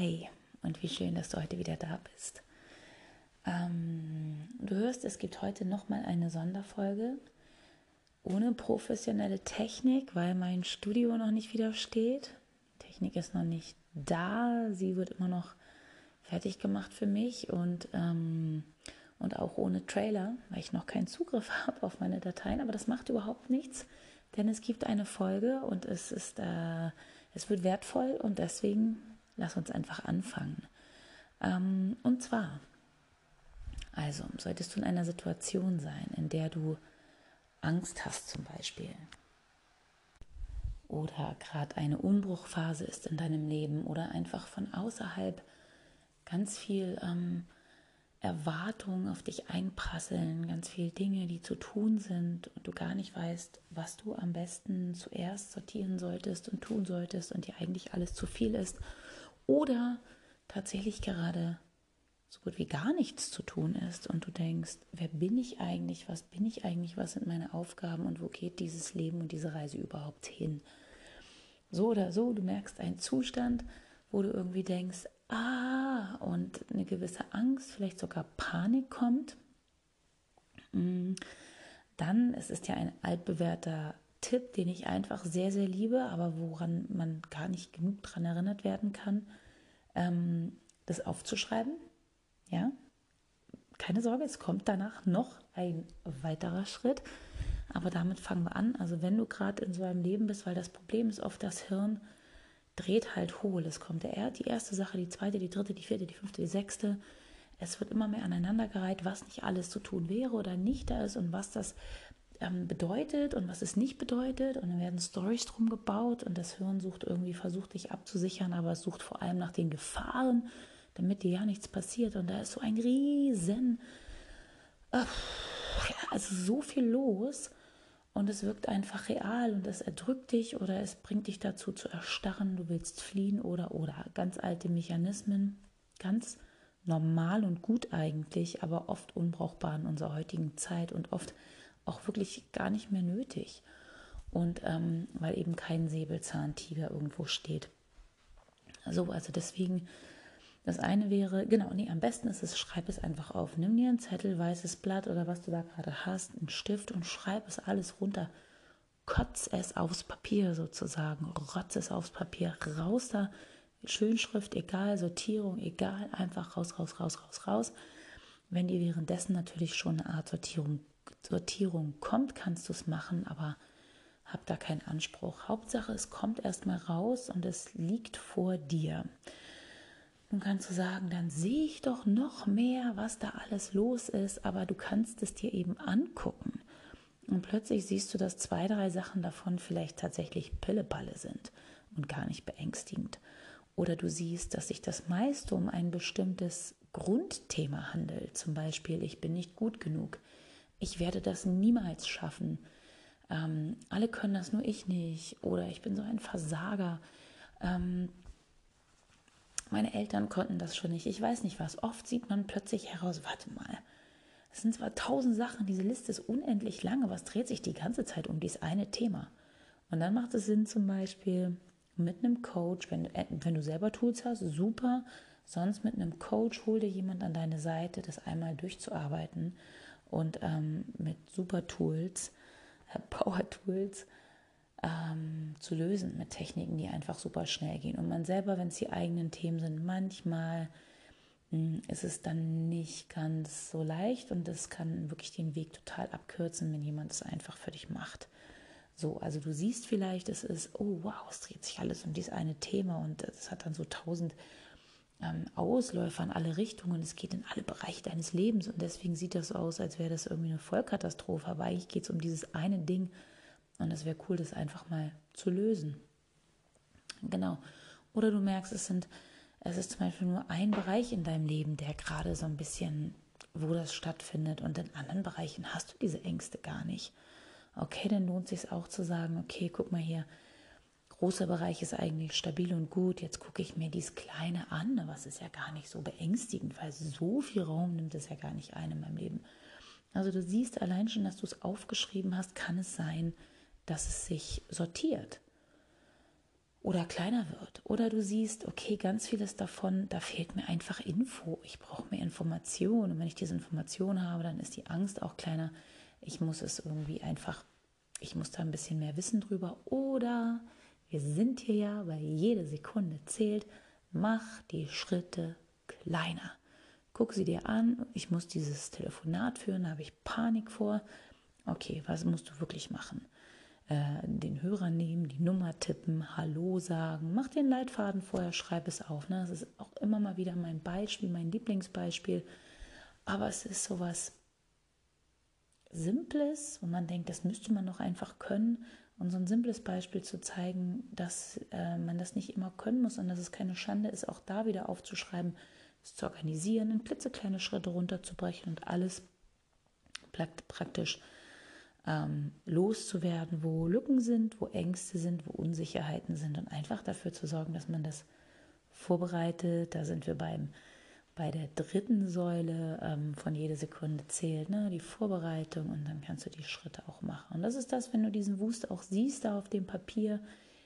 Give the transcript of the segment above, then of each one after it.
Hi und wie schön, dass du heute wieder da bist. Ähm, du hörst, es gibt heute nochmal eine Sonderfolge ohne professionelle Technik, weil mein Studio noch nicht wieder steht. Technik ist noch nicht da, sie wird immer noch fertig gemacht für mich und, ähm, und auch ohne Trailer, weil ich noch keinen Zugriff habe auf meine Dateien. Aber das macht überhaupt nichts, denn es gibt eine Folge und es ist, äh, es wird wertvoll und deswegen Lass uns einfach anfangen. Ähm, und zwar, also solltest du in einer Situation sein, in der du Angst hast zum Beispiel oder gerade eine Umbruchphase ist in deinem Leben oder einfach von außerhalb ganz viel ähm, Erwartungen auf dich einprasseln, ganz viele Dinge, die zu tun sind und du gar nicht weißt, was du am besten zuerst sortieren solltest und tun solltest und dir eigentlich alles zu viel ist oder tatsächlich gerade so gut wie gar nichts zu tun ist und du denkst, wer bin ich eigentlich, was bin ich eigentlich, was sind meine Aufgaben und wo geht dieses Leben und diese Reise überhaupt hin. So oder so, du merkst einen Zustand, wo du irgendwie denkst, ah, und eine gewisse Angst, vielleicht sogar Panik kommt. Mm, dann, es ist ja ein altbewährter Tipp, den ich einfach sehr, sehr liebe, aber woran man gar nicht genug daran erinnert werden kann, ähm, das aufzuschreiben. Ja, keine Sorge, es kommt danach noch ein weiterer Schritt. Aber damit fangen wir an. Also wenn du gerade in so einem Leben bist, weil das Problem ist oft, das Hirn dreht halt hohl. Es kommt der, die erste Sache, die zweite, die dritte, die vierte, die fünfte, die sechste. Es wird immer mehr aneinandergereiht, was nicht alles zu tun wäre oder nicht da ist und was das ähm, bedeutet und was es nicht bedeutet. Und dann werden Stories drum gebaut und das Hirn sucht irgendwie, versucht dich abzusichern, aber es sucht vor allem nach den Gefahren, damit dir ja nichts passiert. Und da ist so ein riesen, äh, also so viel los. Und es wirkt einfach real und es erdrückt dich oder es bringt dich dazu zu erstarren, du willst fliehen oder oder ganz alte Mechanismen, ganz normal und gut eigentlich, aber oft unbrauchbar in unserer heutigen Zeit und oft auch wirklich gar nicht mehr nötig. Und ähm, weil eben kein Säbelzahntiger irgendwo steht. So, also deswegen, das eine wäre, genau, nee, am besten ist es, schreib es einfach auf. Nimm dir einen Zettel, weißes Blatt oder was du da gerade hast, einen Stift und schreib es alles runter. Kotz es aufs Papier sozusagen, rotz es aufs Papier, raus da, Schönschrift, egal, Sortierung, egal, einfach raus, raus, raus, raus, raus. Wenn dir währenddessen natürlich schon eine Art Sortierung Sortierung kommt, kannst du es machen, aber hab da keinen Anspruch. Hauptsache, es kommt erstmal raus und es liegt vor dir. Nun kannst du sagen, dann sehe ich doch noch mehr, was da alles los ist, aber du kannst es dir eben angucken. Und plötzlich siehst du, dass zwei, drei Sachen davon vielleicht tatsächlich Pilleballe sind und gar nicht beängstigend. Oder du siehst, dass sich das meiste um ein bestimmtes Grundthema handelt. Zum Beispiel, ich bin nicht gut genug, ich werde das niemals schaffen. Ähm, alle können das, nur ich nicht. Oder ich bin so ein Versager. Ähm, meine Eltern konnten das schon nicht. Ich weiß nicht was. Oft sieht man plötzlich heraus, warte mal. Es sind zwar tausend Sachen, diese Liste ist unendlich lange. Was dreht sich die ganze Zeit um dieses eine Thema? Und dann macht es Sinn, zum Beispiel mit einem Coach, wenn, äh, wenn du selber Tools hast, super. Sonst mit einem Coach, hol dir jemand an deine Seite, das einmal durchzuarbeiten und ähm, mit super Tools, äh, Power Tools ähm, zu lösen, mit Techniken, die einfach super schnell gehen. Und man selber, wenn es die eigenen Themen sind, manchmal mh, hm, ist es dann nicht ganz so leicht und das kann wirklich den Weg total abkürzen, wenn jemand es einfach für dich macht. So, also du siehst vielleicht, es ist, oh wow, es dreht sich alles um dieses eine Thema und es hat dann so tausend ähm, Ausläufer in alle Richtungen. Es geht in alle Bereiche deines Lebens und deswegen sieht das aus, als wäre das irgendwie eine Vollkatastrophe. Aber eigentlich geht es um dieses eine Ding und es wäre cool, das einfach mal zu lösen. Genau. Oder du merkst, es sind, es ist zum Beispiel nur ein Bereich in deinem Leben, der gerade so ein bisschen, wo das stattfindet und in anderen Bereichen hast du diese Ängste gar nicht. Okay, dann lohnt es sich auch zu sagen, okay, guck mal hier, großer Bereich ist eigentlich stabil und gut. Jetzt gucke ich mir dieses kleine an, was ist ja gar nicht so beängstigend, weil so viel Raum nimmt es ja gar nicht ein in meinem Leben. Also du siehst allein schon, dass du es aufgeschrieben hast, kann es sein, dass es sich sortiert. oder kleiner wird. Oder du siehst, okay, ganz vieles davon, da fehlt mir einfach Info. Ich brauche mehr Information. Und wenn ich diese Information habe, dann ist die Angst auch kleiner. Ich muss es irgendwie einfach, ich muss da ein bisschen mehr wissen drüber. Oder wir sind hier ja, weil jede Sekunde zählt. Mach die Schritte kleiner. Guck sie dir an. Ich muss dieses Telefonat führen, da habe ich Panik vor. Okay, was musst du wirklich machen? Äh, den Hörer nehmen, die Nummer tippen, Hallo sagen, mach den Leitfaden vorher, schreib es auf. Ne? Das ist auch immer mal wieder mein Beispiel, mein Lieblingsbeispiel. Aber es ist sowas Simples und man denkt, das müsste man doch einfach können. Und so ein simples Beispiel zu zeigen, dass äh, man das nicht immer können muss und dass es keine Schande ist, auch da wieder aufzuschreiben, es zu organisieren, in klitzekleine Schritte runterzubrechen und alles praktisch ähm, loszuwerden, wo Lücken sind, wo Ängste sind, wo Unsicherheiten sind und einfach dafür zu sorgen, dass man das vorbereitet. Da sind wir beim bei der dritten Säule ähm, von jede Sekunde zählt, ne, die Vorbereitung und dann kannst du die Schritte auch machen. Und das ist das, wenn du diesen Wust auch siehst da auf dem Papier,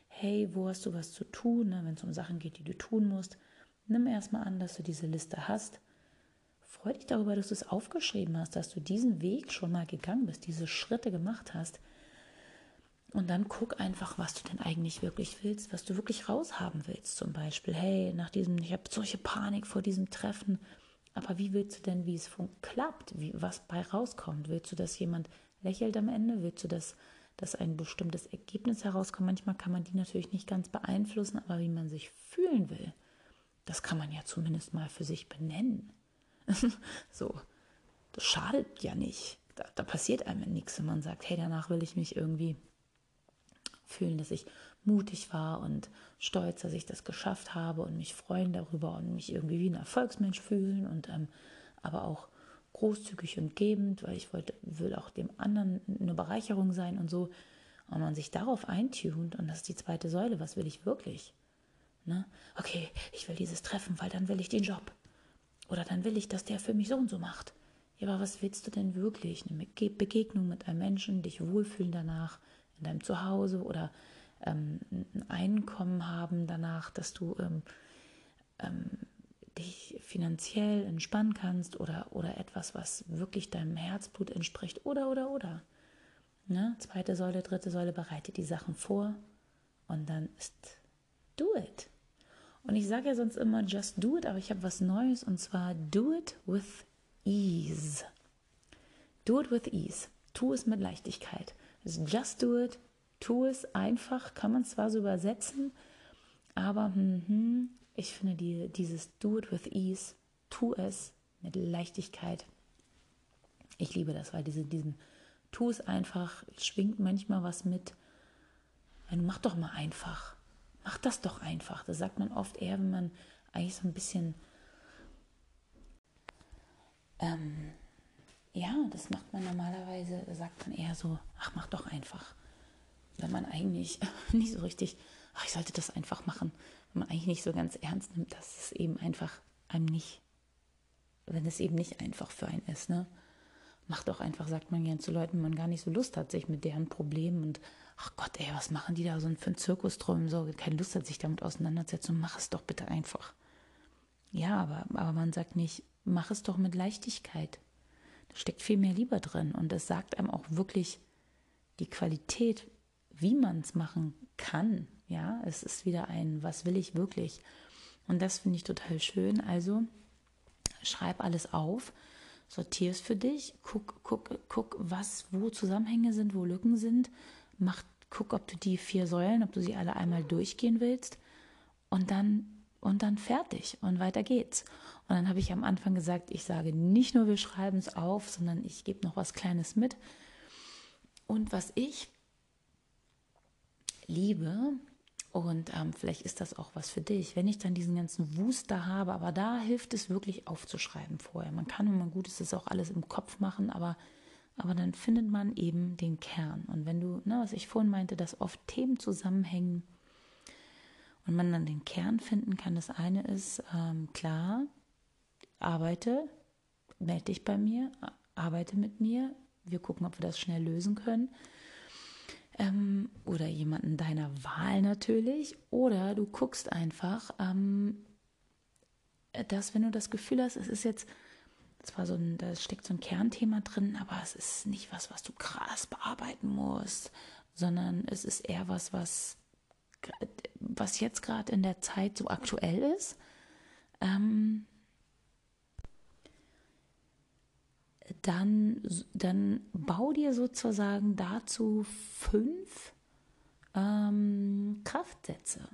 hey, wo hast du was zu tun, ne, wenn es um Sachen geht, die du tun musst, nimm erstmal an, dass du diese Liste hast Freu dich darüber, dass du es aufgeschrieben hast, dass du diesen Weg schon mal gegangen bist, diese Schritte gemacht hast. Und dann guck einfach, was du denn eigentlich wirklich willst, was du wirklich raushaben willst. Zum Beispiel, hey, nach diesem, ich habe solche Panik vor diesem Treffen. Aber wie willst du denn, wie es klappt, wie, was bei rauskommt? Willst du, dass jemand lächelt am Ende? Willst du, dass, dass ein bestimmtes Ergebnis herauskommt? Manchmal kann man die natürlich nicht ganz beeinflussen, aber wie man sich fühlen will, das kann man ja zumindest mal für sich benennen. so, das schadet ja nicht. Da, da passiert einem nichts, wenn man sagt, hey, danach will ich mich irgendwie fühlen, dass ich mutig war und stolz, dass ich das geschafft habe und mich freuen darüber und mich irgendwie wie ein Erfolgsmensch fühlen und ähm, aber auch großzügig und gebend, weil ich wollte, will auch dem anderen eine Bereicherung sein und so. Und man sich darauf eintunt, und das ist die zweite Säule, was will ich wirklich? Ne? Okay, ich will dieses Treffen, weil dann will ich den Job. Oder dann will ich, dass der für mich so und so macht. Ja, aber was willst du denn wirklich? Eine Begegnung mit einem Menschen, dich wohlfühlen danach, in deinem Zuhause oder ähm, ein Einkommen haben danach, dass du ähm, ähm, dich finanziell entspannen kannst oder, oder etwas, was wirklich deinem Herzblut entspricht oder, oder, oder. Ne? Zweite Säule, dritte Säule, bereite die Sachen vor und dann ist do it. Und ich sage ja sonst immer just do it, aber ich habe was Neues und zwar do it with ease. Do it with ease. Tu es mit Leichtigkeit. Just do it. Tu es einfach. Kann man zwar so übersetzen, aber hm, ich finde die, dieses do it with ease, tu es mit Leichtigkeit. Ich liebe das, weil diese, diesem tu es einfach schwingt manchmal was mit. Mach doch mal einfach mach das doch einfach. Das sagt man oft eher, wenn man eigentlich so ein bisschen, ähm, ja, das macht man normalerweise, sagt man eher so, ach, mach doch einfach. Wenn man eigentlich nicht so richtig, ach, ich sollte das einfach machen, wenn man eigentlich nicht so ganz ernst nimmt, dass es eben einfach einem nicht, wenn es eben nicht einfach für einen ist, ne? Mach doch einfach, sagt man gern zu Leuten, man gar nicht so Lust hat, sich mit deren Problemen und ach Gott, ey, was machen die da so für einen Zirkus drum? So, keine Lust hat, sich damit auseinanderzusetzen. Mach es doch bitte einfach. Ja, aber, aber man sagt nicht, mach es doch mit Leichtigkeit. Steckt viel mehr Liebe drin und es sagt einem auch wirklich die Qualität, wie man es machen kann. Ja, es ist wieder ein, was will ich wirklich? Und das finde ich total schön. Also schreib alles auf, sortier es für dich, guck, guck, guck, was, wo Zusammenhänge sind, wo Lücken sind mach, guck, ob du die vier Säulen, ob du sie alle einmal durchgehen willst und dann und dann fertig und weiter geht's. Und dann habe ich am Anfang gesagt, ich sage nicht nur, wir schreiben es auf, sondern ich gebe noch was Kleines mit. Und was ich liebe, und ähm, vielleicht ist das auch was für dich, wenn ich dann diesen ganzen Wust da habe, aber da hilft es wirklich aufzuschreiben vorher. Man kann, wenn man gut ist, das auch alles im Kopf machen, aber aber dann findet man eben den Kern. Und wenn du, ne, was ich vorhin meinte, dass oft Themen zusammenhängen und man dann den Kern finden kann, das eine ist, ähm, klar, arbeite, melde dich bei mir, arbeite mit mir, wir gucken, ob wir das schnell lösen können. Ähm, oder jemanden deiner Wahl natürlich. Oder du guckst einfach, ähm, dass wenn du das Gefühl hast, es ist jetzt zwar so ein, da steckt so ein Kernthema drin, aber es ist nicht was, was du krass bearbeiten musst, sondern es ist eher was, was, was jetzt gerade in der Zeit so aktuell ist. Ähm, dann, dann bau dir sozusagen dazu fünf ähm, Kraftsätze.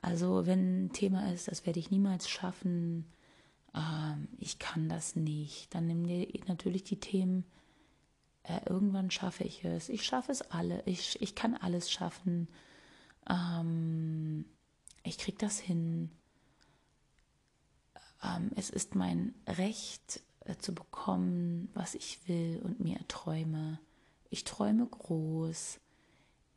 Also wenn ein Thema ist, das werde ich niemals schaffen, ähm, ich kann das nicht, dann nimm dir natürlich die Themen, äh, irgendwann schaffe ich es, ich schaffe es alle, ich, ich kann alles schaffen, ähm, ich kriege das hin, ähm, es ist mein Recht äh, zu bekommen, was ich will und mir erträume. Ich träume groß.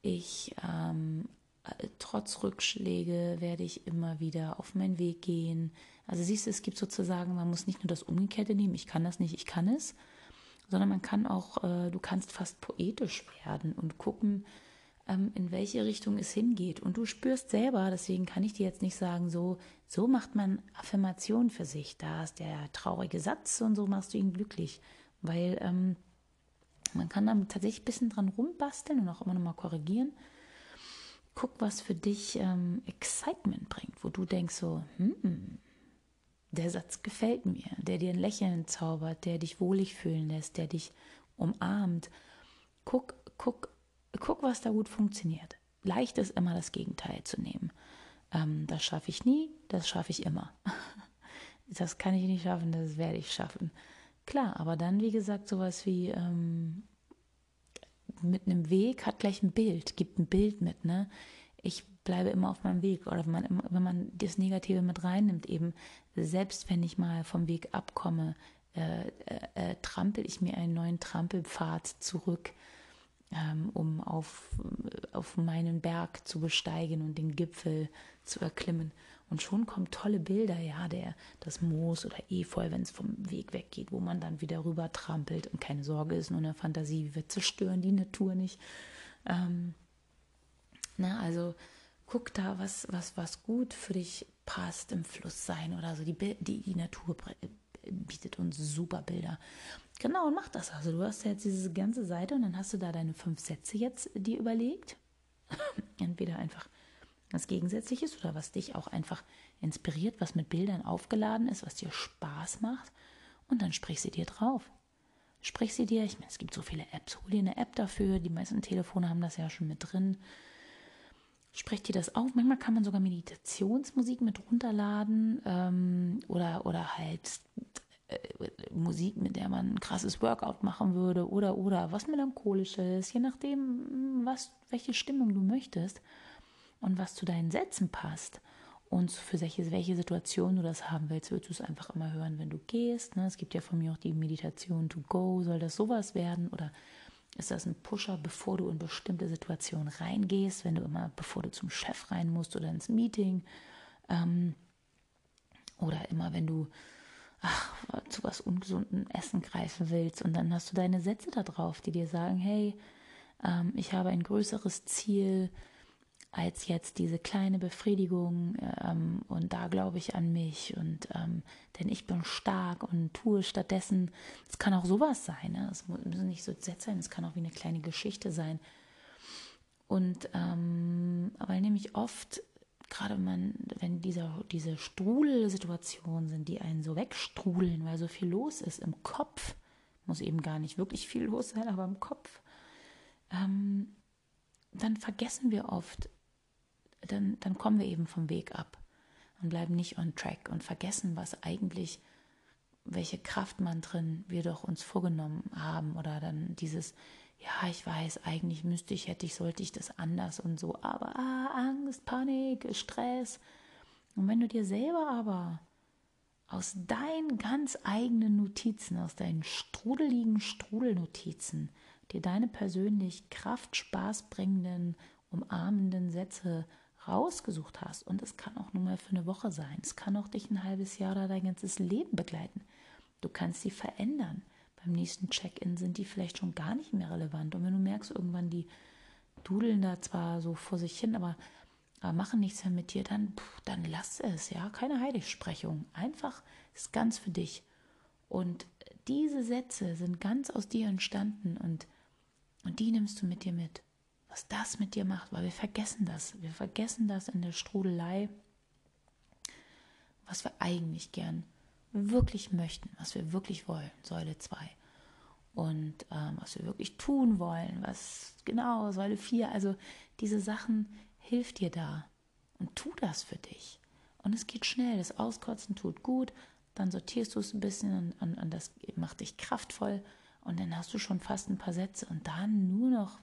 Ich, ähm, äh, trotz Rückschläge, werde ich immer wieder auf meinen Weg gehen. Also siehst du, es gibt sozusagen, man muss nicht nur das Umgekehrte nehmen, ich kann das nicht, ich kann es, sondern man kann auch, äh, du kannst fast poetisch werden und gucken, in welche Richtung es hingeht. Und du spürst selber, deswegen kann ich dir jetzt nicht sagen, so, so macht man Affirmation für sich. Da ist der traurige Satz und so machst du ihn glücklich. Weil ähm, man kann damit tatsächlich ein bisschen dran rumbasteln und auch immer nochmal korrigieren. Guck, was für dich ähm, Excitement bringt, wo du denkst so, hm, der Satz gefällt mir, der dir ein Lächeln zaubert, der dich wohlig fühlen lässt, der dich umarmt. Guck, guck, guck, was da gut funktioniert. Leicht ist immer das Gegenteil zu nehmen. Ähm, das schaffe ich nie, das schaffe ich immer. das kann ich nicht schaffen, das werde ich schaffen. Klar, aber dann, wie gesagt, sowas wie ähm, mit einem Weg hat gleich ein Bild, gibt ein Bild mit, ne? Ich bleibe immer auf meinem Weg. Oder wenn man, wenn man das Negative mit reinnimmt, eben, selbst wenn ich mal vom Weg abkomme, äh, äh, äh, trampel ich mir einen neuen Trampelpfad zurück um auf, auf meinen Berg zu besteigen und den Gipfel zu erklimmen. Und schon kommen tolle Bilder, ja, der, das Moos oder Efeu, wenn es vom Weg weggeht, wo man dann wieder rüber trampelt. Und keine Sorge, ist nur eine Fantasie, wir zerstören die Natur nicht. Ähm, na, also guck da, was, was, was gut für dich passt im Fluss sein oder so. Die, die, die Natur bietet uns super Bilder. Genau, und mach das. Also du hast ja jetzt diese ganze Seite und dann hast du da deine fünf Sätze jetzt dir überlegt. Entweder einfach was Gegensätzliches oder was dich auch einfach inspiriert, was mit Bildern aufgeladen ist, was dir Spaß macht. Und dann sprich sie dir drauf. Sprich sie dir, ich meine, es gibt so viele Apps, hol dir eine App dafür, die meisten Telefone haben das ja schon mit drin. Sprich dir das auf. Manchmal kann man sogar Meditationsmusik mit runterladen ähm, oder, oder halt äh, Musik, mit der man ein krasses Workout machen würde oder oder was melancholisches, je nachdem, was welche Stimmung du möchtest und was zu deinen Sätzen passt und für welche, welche Situation du das haben willst, würdest du es einfach immer hören, wenn du gehst. Ne? Es gibt ja von mir auch die Meditation to go, soll das sowas werden oder ist das ein Pusher, bevor du in bestimmte Situationen reingehst, wenn du immer, bevor du zum Chef rein musst oder ins Meeting ähm, oder immer, wenn du ach, zu was ungesunden Essen greifen willst. Und dann hast du deine Sätze da drauf, die dir sagen, hey, ähm, ich habe ein größeres Ziel als jetzt diese kleine Befriedigung ähm, und da glaube ich an mich und ähm, denn ich bin stark und tue stattdessen, es kann auch sowas sein, ne? es müssen nicht so Sätze sein, es kann auch wie eine kleine Geschichte sein. Und ähm, weil nämlich oft gerade wenn man, wenn dieser, diese Strudelsituationen sind, die einen so wegstrudeln, weil so viel los ist im Kopf, muss eben gar nicht wirklich viel los sein, aber im Kopf, ähm, dann vergessen wir oft, dann, dann kommen wir eben vom Weg ab und bleiben nicht on track und vergessen, was eigentlich, welche Kraftmantren wir doch uns vorgenommen haben oder dann dieses, ja, ich weiß, eigentlich müsste ich, hätte ich, sollte ich das anders und so, aber ah, Angst, Panik, Stress. Und wenn du dir selber aber aus deinen ganz eigenen Notizen, aus deinen strudeligen Strudelnotizen, dir deine persönlich Kraft, Spaß bringenden, umarmenden Sätze rausgesucht hast, und es kann auch nur mal für eine Woche sein, es kann auch dich ein halbes Jahr oder dein ganzes Leben begleiten. Du kannst sie verändern beim nächsten Check-in sind die vielleicht schon gar nicht mehr relevant. Und wenn du merkst, irgendwann die, dudeln da zwar so vor sich hin, aber, aber machen nichts mehr mit dir, dann, dann lass es, ja. Keine Heiligsprechung. Einfach ist ganz für dich. Und diese Sätze sind ganz aus dir entstanden und, und die nimmst du mit dir mit. Was das mit dir macht, weil wir vergessen das. Wir vergessen das in der Strudelei, was wir eigentlich gern wirklich möchten, was wir wirklich wollen. Säule 2 und ähm, was wir wirklich tun wollen, was genau, Säule 4, also diese Sachen hilft dir da und tu das für dich. Und es geht schnell, das Auskotzen tut gut, dann sortierst du es ein bisschen und, und, und das macht dich kraftvoll und dann hast du schon fast ein paar Sätze und dann nur noch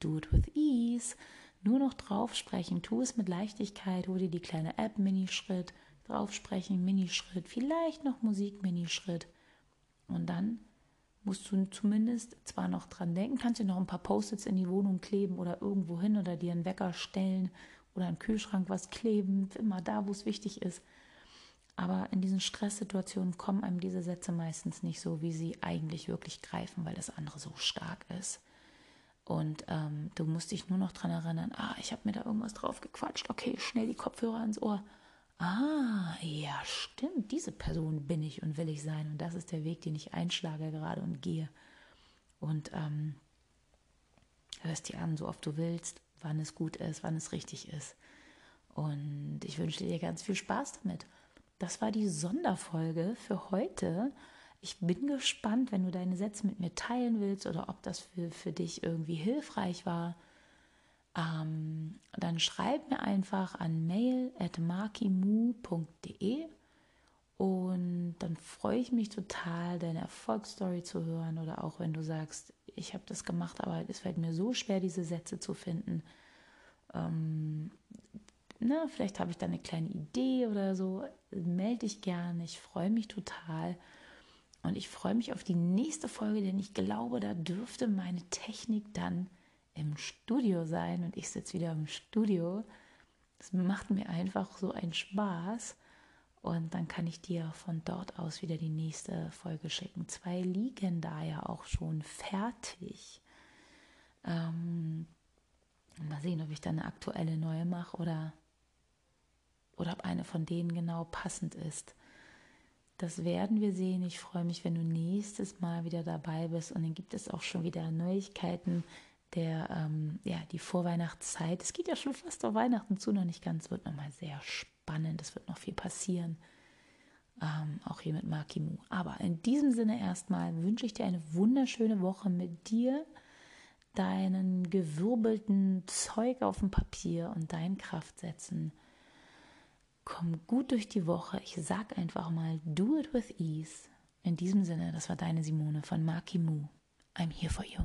do it with ease, nur noch drauf sprechen, tu es mit Leichtigkeit, hol dir die kleine App Minischritt, drauf sprechen, Minischritt, vielleicht noch Musik Minischritt und dann musst du zumindest zwar noch dran denken, kannst dir noch ein paar Post-its in die Wohnung kleben oder irgendwo hin oder dir einen Wecker stellen oder einen Kühlschrank was kleben, immer da, wo es wichtig ist. Aber in diesen Stresssituationen kommen einem diese Sätze meistens nicht so, wie sie eigentlich wirklich greifen, weil das andere so stark ist. Und ähm, du musst dich nur noch dran erinnern, ah, ich habe mir da irgendwas drauf gequatscht, okay, schnell die Kopfhörer ans Ohr. Ah, ja, stimmt, diese Person bin ich und will ich sein. Und das ist der Weg, den ich einschlage gerade und gehe. Und ähm, hörst dir an, so oft du willst, wann es gut ist, wann es richtig ist. Und ich wünsche dir ganz viel Spaß damit. Das war die Sonderfolge für heute. Ich bin gespannt, wenn du deine Sätze mit mir teilen willst oder ob das für, für dich irgendwie hilfreich war ähm, dann schreib mir einfach an mail at makimu.de und dann freue ich mich total, deine Erfolgsstory zu hören oder auch wenn du sagst, ich habe das gemacht, aber es fällt mir so schwer, diese Sätze zu finden. Ähm, na, vielleicht habe ich da eine kleine Idee oder so. Melde dich gerne, ich freue mich total. Und ich freue mich auf die nächste Folge, denn ich glaube, da dürfte meine Technik dann im Studio sein und ich sitze wieder im Studio. Das macht mir einfach so einen Spaß. Und dann kann ich dir von dort aus wieder die nächste Folge schicken. Zwei liegen da ja auch schon fertig. Ähm, mal sehen, ob ich dann eine aktuelle neue mache oder, oder ob eine von denen genau passend ist. Das werden wir sehen. Ich freue mich, wenn du nächstes Mal wieder dabei bist. Und dann gibt es auch schon wieder Neuigkeiten der, ähm, ja, die Vorweihnachtszeit. Es geht ja schon fast auf Weihnachten zu, noch nicht ganz, wird nochmal sehr spannend. Es wird noch viel passieren. Ähm, auch hier mit Makimu. Aber in diesem Sinne erstmal wünsche ich dir eine wunderschöne Woche mit dir, deinen gewirbelten Zeug auf dem Papier und deinen Kraftsätzen. Komm gut durch die Woche. Ich sag einfach mal, do it with ease. In diesem Sinne, das war deine Simone von Makimu. I'm here for you.